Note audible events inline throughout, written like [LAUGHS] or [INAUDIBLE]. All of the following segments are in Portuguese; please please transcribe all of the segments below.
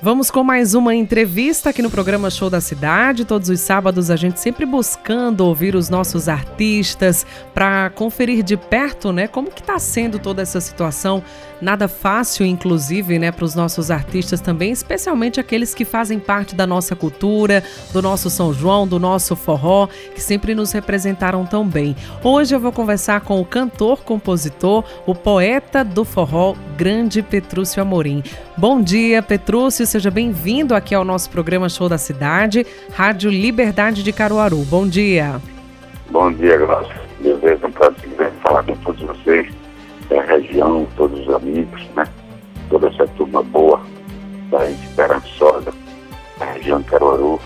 Vamos com mais uma entrevista aqui no programa Show da Cidade. Todos os sábados a gente sempre buscando ouvir os nossos artistas para conferir de perto, né, como que está sendo toda essa situação. Nada fácil, inclusive, né, para os nossos artistas também, especialmente aqueles que fazem parte da nossa cultura, do nosso São João, do nosso forró, que sempre nos representaram tão bem. Hoje eu vou conversar com o cantor, compositor, o poeta do forró, Grande Petrúcio Amorim. Bom dia, Petrúcio, seja bem-vindo aqui ao nosso programa Show da Cidade, Rádio Liberdade de Caruaru. Bom dia. Bom dia, Glaucio. Desejo um prazer falar com todos vocês, da região, todos os amigos, né? Toda essa turma boa da gente esperançosa, da região de Caruaru,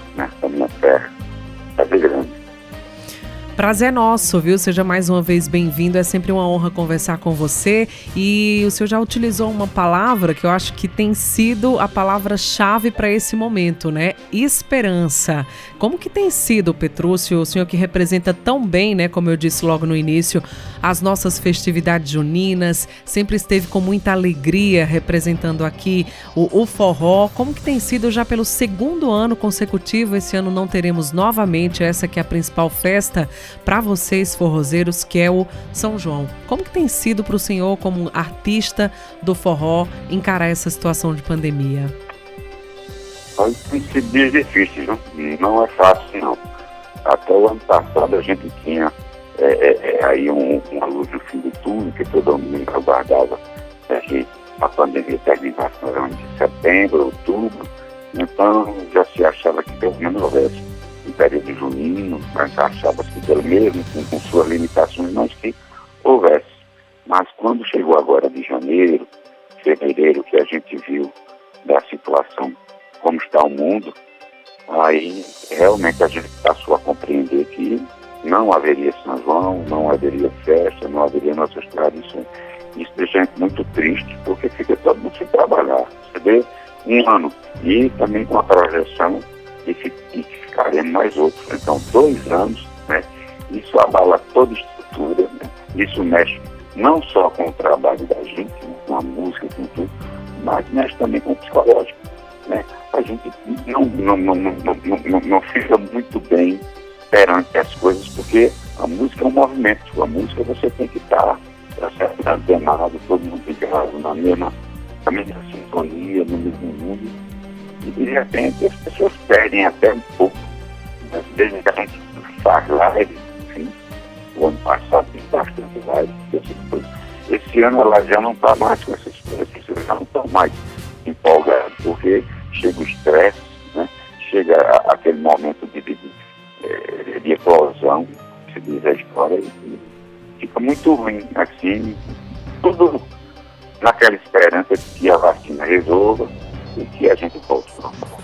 Prazer nosso, viu? Seja mais uma vez bem-vindo. É sempre uma honra conversar com você. E o senhor já utilizou uma palavra que eu acho que tem sido a palavra-chave para esse momento, né? Esperança. Como que tem sido, Petrúcio, o senhor que representa tão bem, né, como eu disse logo no início, as nossas festividades juninas, sempre esteve com muita alegria representando aqui o, o forró. Como que tem sido já pelo segundo ano consecutivo? Esse ano não teremos novamente essa que é a principal festa para vocês forrozeiros, que é o São João. Como que tem sido para o senhor, como artista do forró, encarar essa situação de pandemia? Olha, tem sido dias difíceis, não? não é fácil, não. Até o ano passado a gente tinha é, é, é, aí um, uma luz no fim do túnel, que todo mundo aguardava é, que a pandemia terminasse no ano de setembro, outubro. Então já se achava que pelo menos houvesse período junino, mas achava que pelo mesmo com, com suas limitações, mas que houvesse. Mas quando chegou agora de janeiro, fevereiro, que a gente viu da situação como está o mundo, aí realmente a gente passou a compreender que não haveria São João, não haveria festa, não haveria nossas tradições. Isso deixa a gente muito triste, porque fica todo mundo sem trabalhar. Você vê um ano e também com a projeção de que, mais outros. Então, dois anos, né? Isso abala toda a estrutura, né? Isso mexe não só com o trabalho da gente, né? com a música, com tudo, mas mexe também com o psicológico, né? A gente não, não, não, não, não, não, não fica muito bem perante as coisas, porque a música é um movimento. A música você tem que estar tá antenado, todo mundo ligado na mesma, na mesma sintonia, no mesmo mundo. E de repente as pessoas perdem até um pouco. Né? Desde que a gente faz live, enfim, o ano passado tem bastante live. Esse ano ela já não está mais com essas coisas, já não estão mais empolgadas, porque chega o estresse, né? chega a, aquele momento de, de, de, de eclosão, se diz a história, e fica muito ruim, assim, tudo naquela esperança de que a vacina resolva e que a gente volte ao normal.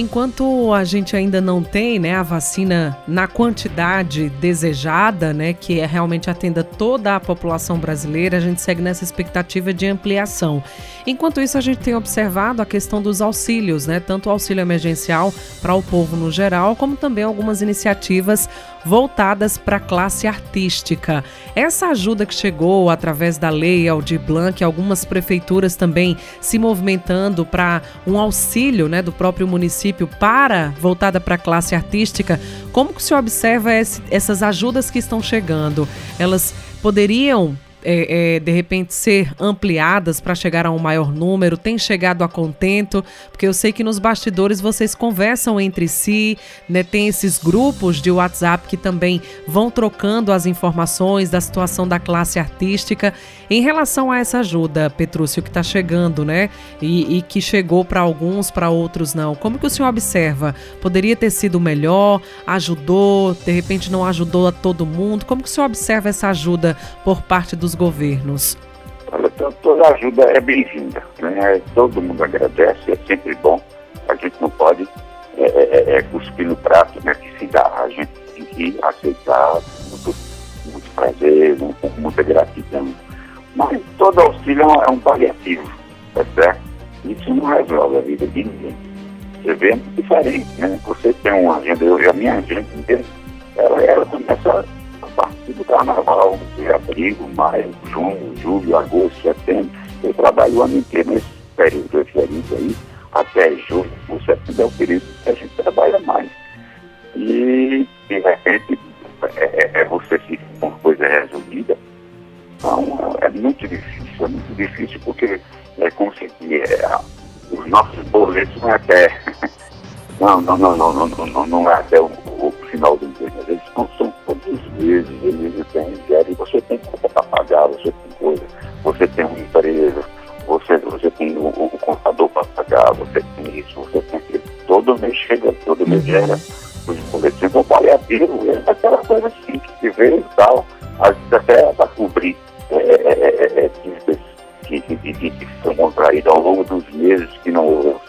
Enquanto a gente ainda não tem né, a vacina na quantidade desejada, né, que é realmente atenda toda a população brasileira, a gente segue nessa expectativa de ampliação. Enquanto isso, a gente tem observado a questão dos auxílios, né, tanto o auxílio emergencial para o povo no geral, como também algumas iniciativas voltadas para a classe artística. Essa ajuda que chegou através da lei Aldir Blanc, algumas prefeituras também se movimentando para um auxílio né, do próprio município para voltada para a classe artística. Como que se observa esse, essas ajudas que estão chegando? Elas poderiam é, é, de repente ser ampliadas para chegar a um maior número? Tem chegado a contento? Porque eu sei que nos bastidores vocês conversam entre si, né? Tem esses grupos de WhatsApp que também vão trocando as informações da situação da classe artística. Em relação a essa ajuda, Petrúcio, que está chegando, né? E, e que chegou para alguns, para outros não. Como que o senhor observa? Poderia ter sido melhor? Ajudou? De repente não ajudou a todo mundo? Como que o senhor observa essa ajuda por parte dos dos governos? Toda ajuda é bem-vinda. Né? Todo mundo agradece, é sempre bom. A gente não pode é, é, é cuspir no prato né, que se dá. A gente tem que aceitar muito, muito prazer, com muita gratidão. Mas todo auxílio é um paliativo, tá certo? Isso não resolve a vida de ninguém. Você vê, é muito diferente, né? Você tem uma agenda, eu, a minha agenda inteira, maio, junho, julho, agosto, setembro. Eu trabalho o ano inteiro nesse período referente aí, até julho, setembro é o período que a gente trabalha mais. E, de repente, é, é, é você fica com uma coisa resolvida. Então, é muito difícil, é muito difícil porque é se é, os nossos boletos não é até. [LAUGHS] Não, não, não, não, não, não, não é até o, o final do mês. Eles são, são todos os meses, eles têm e você tem conta para pagar, você tem coisa, você tem uma empresa, você, você tem o, o contador para pagar, você tem isso, você tem aquilo. Todo mês chega, todo mês gera os boletos. Então, paliativo é aquela coisa assim, que vê e tal, às vezes até para cobrir é, é, é, dívidas que, que, que, que são contraídas ao longo dos meses que não houve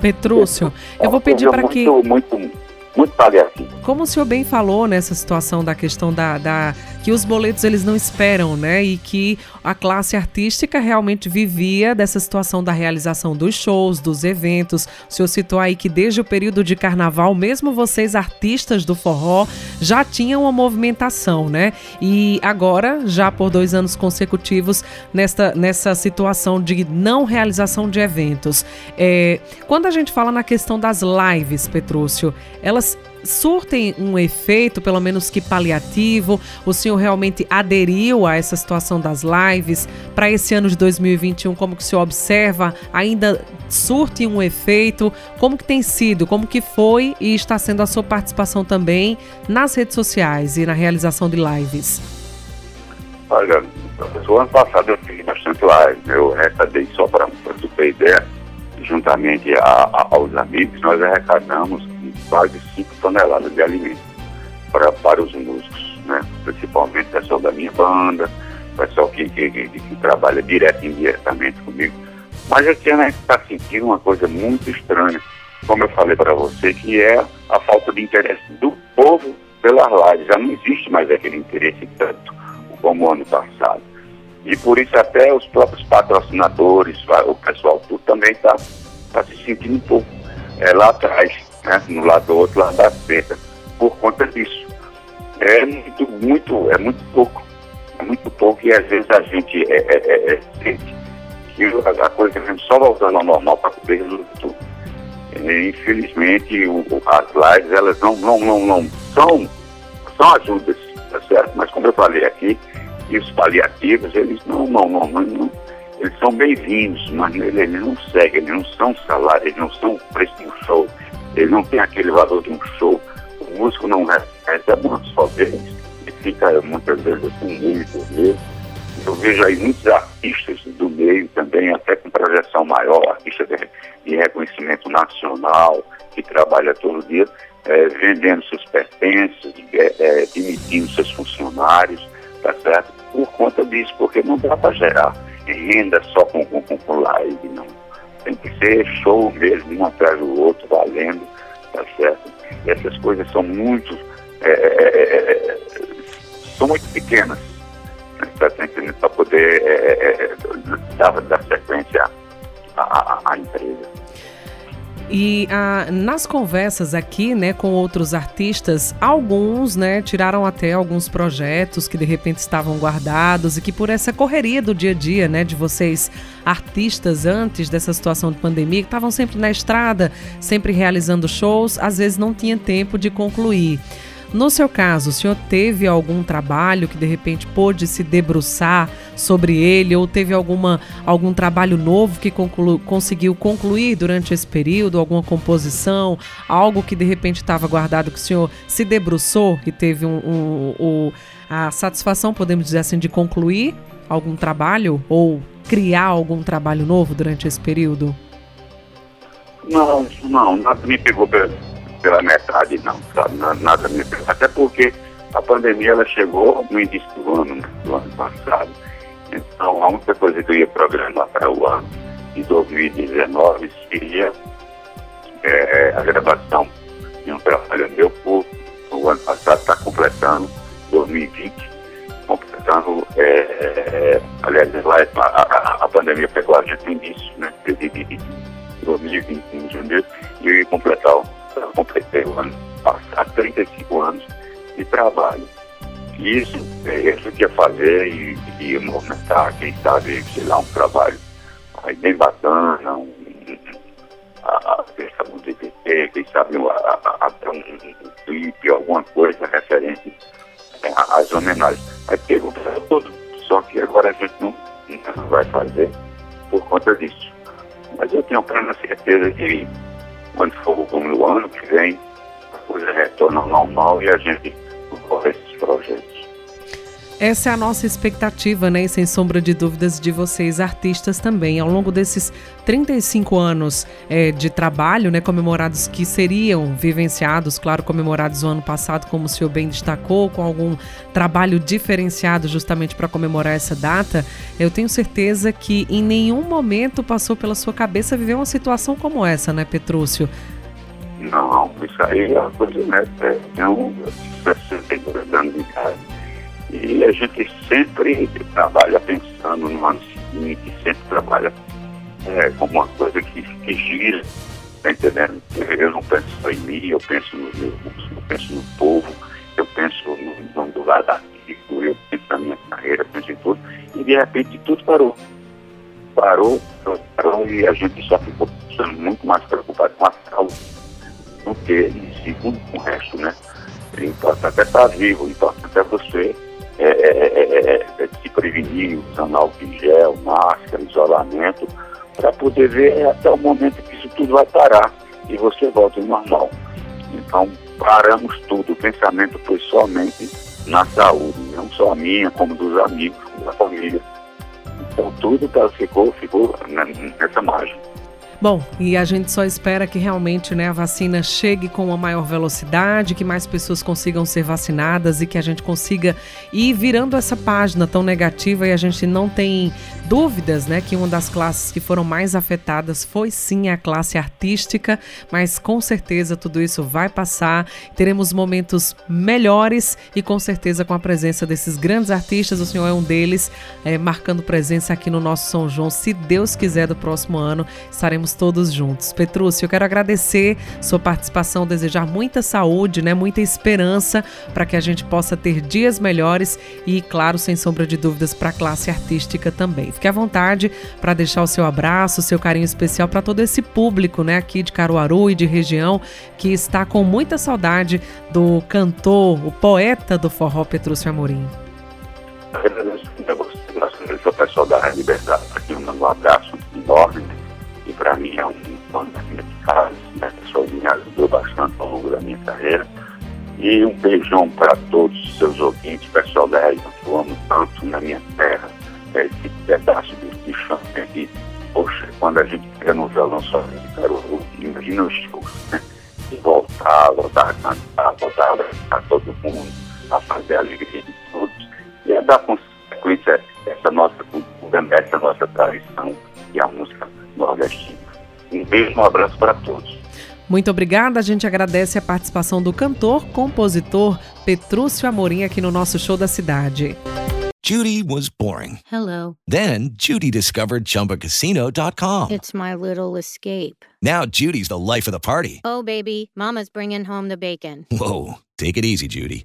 Petrúcio, eu vou pedir para que. Muito, muito paliativo. Como o senhor bem falou nessa situação da questão da, da que os boletos eles não esperam, né? E que a classe artística realmente vivia dessa situação da realização dos shows, dos eventos. O senhor citou aí que desde o período de carnaval, mesmo vocês artistas do forró já tinham uma movimentação, né? E agora, já por dois anos consecutivos, nessa, nessa situação de não realização de eventos. É, quando a gente fala na questão das lives, Petrúcio, elas surtem um efeito, pelo menos que paliativo? O senhor realmente aderiu a essa situação das lives para esse ano de 2021? Como que o senhor observa? Ainda surte um efeito? Como que tem sido? Como que foi e está sendo a sua participação também nas redes sociais e na realização de lives? Olha, o ano passado eu fiz bastante live. Eu arrecadei só para você ter ideia, juntamente a, a, aos amigos, nós arrecadamos quase 5 toneladas de alimentos para, para os músicos, né? principalmente o pessoal da minha banda, o pessoal que, que, que, que trabalha direto e indiretamente comigo. Mas esse a gente está sentindo uma coisa muito estranha, como eu falei para você, que é a falta de interesse do povo pelas lives. Já não existe mais aquele interesse tanto como ano passado. E por isso até os próprios patrocinadores, o pessoal tudo também está tá se sentindo um pouco é, lá atrás né, no lado do outro lado da cerca, por conta disso. É muito, muito, é muito pouco. É muito pouco e às vezes a gente é, é, é, é sente que a coisa vem só voltando ao normal para cobrir tudo. E, infelizmente, o, as lives, elas não, não, não, não são, são ajudas, tá certo? Mas como eu falei aqui, e os paliativos, eles não, não, não, não eles são bem-vindos, mas eles, não seguem, eles não são salário, eles não são preço show ele não tem aquele valor de um show. O músico não recebe uma só vez e fica muitas vezes assim, meio por. Eu vejo aí muitos artistas do meio também, até com projeção maior, artistas de, de reconhecimento nacional, que trabalha todo dia, é, vendendo seus pertences, é, é, demitindo seus funcionários, tá certo? Por conta disso, porque não dá para gerar renda só com, com, com live, não tem que ser show mesmo, um atrás do outro, valendo, tá certo? E essas coisas são muito, é, é, é, é são muito pequenas, né, para poder é, dar, dar sequência à, à, à empresa. E ah, nas conversas aqui, né, com outros artistas, alguns, né, tiraram até alguns projetos que de repente estavam guardados e que por essa correria do dia a dia, né, de vocês artistas antes dessa situação de pandemia, que estavam sempre na estrada, sempre realizando shows, às vezes não tinha tempo de concluir. No seu caso, o senhor teve algum trabalho que de repente pôde se debruçar sobre ele? Ou teve alguma, algum trabalho novo que conclu, conseguiu concluir durante esse período, alguma composição, algo que de repente estava guardado que o senhor se debruçou e teve um, um, um, a satisfação, podemos dizer assim, de concluir algum trabalho? Ou criar algum trabalho novo durante esse período? Não, não, nada me pegou pela metade, não, sabe? Nada me Até porque a pandemia ela chegou no início do ano, né? do ano passado. Então, a única coisa que eu ia programar para o ano de 2019 seria é, a gravação de um trabalho meu por o ano passado está completando 2020, completando, é, é, aliás, a, a, a, pandemia pegou a gente no início, né? De 2020 em janeiro, e eu ia completar, completei o ano passado 35 anos de trabalho. Isso, é, que ia fazer e, e movimentar, quem sabe, sei lá, um trabalho aí bem bacana, um, a, sabe um DPT, quem sabe até um, um clipe, alguma coisa referente às homenagens. Aí pegou tudo, só que agora a gente não, não vai fazer por conta disso. Mas eu tenho plena certeza que quando for o ano que vem, a coisa retorna ao normal e a gente corre esses projetos. Essa é a nossa expectativa, né? E sem sombra de dúvidas de vocês, artistas também. Ao longo desses 35 anos é, de trabalho, né? Comemorados que seriam vivenciados, claro, comemorados o ano passado, como o senhor bem destacou, com algum trabalho diferenciado justamente para comemorar essa data. Eu tenho certeza que em nenhum momento passou pela sua cabeça viver uma situação como essa, né, Petrúcio? Não, isso aí é uma coisa neta. É um 62 anos de idade e a gente sempre trabalha pensando no ano seguinte, sempre trabalha é, como uma coisa que, que gira, tá entendendo? Eu não penso só em mim, eu penso no meu, eu penso no povo, eu penso no, no do lado artístico, eu penso na minha carreira, penso em tudo, e de repente tudo parou. Parou, parou e a gente só ficou pensando muito mais preocupado com a saúde do que em si com o resto, né? Importa até estar vivo, importa até você é é é, é, é, se prevenir, usando álcool em gel, máscara, isolamento, para poder ver até o momento que isso tudo vai parar e você volta ao normal. Então, paramos tudo. O pensamento foi somente na saúde, não só a minha, como dos amigos, da família. Então, tudo tá, ficou, ficou nessa margem. Bom, e a gente só espera que realmente né, a vacina chegue com uma maior velocidade, que mais pessoas consigam ser vacinadas e que a gente consiga ir virando essa página tão negativa e a gente não tem dúvidas, né, que uma das classes que foram mais afetadas foi sim a classe artística, mas com certeza tudo isso vai passar, teremos momentos melhores e com certeza com a presença desses grandes artistas, o senhor é um deles, é, marcando presença aqui no nosso São João. Se Deus quiser, do próximo ano estaremos todos juntos. Petrúcio, eu quero agradecer sua participação, desejar muita saúde, né, muita esperança para que a gente possa ter dias melhores e, claro, sem sombra de dúvidas, para a classe artística também. Fique à vontade para deixar o seu abraço, o seu carinho especial para todo esse público, né, aqui de Caruaru e de região que está com muita saudade do cantor, o poeta do forró Petrúcio Amorim. Agradeço a você, da Liberdade, aqui um abraço enorme e para mim é um plano de casa, né, pessoa me ajudou bastante ao longo da minha carreira. E um beijão para todos os seus ouvintes, pessoal da que eu amo tanto na minha terra esse pedaço de, chão aqui. Poxa, quando a gente pega no violão só de Caruaru, imagina os shows, né? E voltar, voltar a cantar, voltar a abraçar todo mundo, a fazer a alegria de todos e a dar consequência essa nossa cultura, essa nossa tradição nordestina. Um beijo, um abraço para todos. Muito obrigada. A gente agradece a participação do cantor, compositor Petrúcio Amorim aqui no nosso show da cidade. Judy was boring. Hello. Then Judy discovered chumbacasino.com. It's my little escape. Now Judy's the life of the party. Oh, baby, Mama's bringing home the bacon. Whoa. Take it easy, Judy.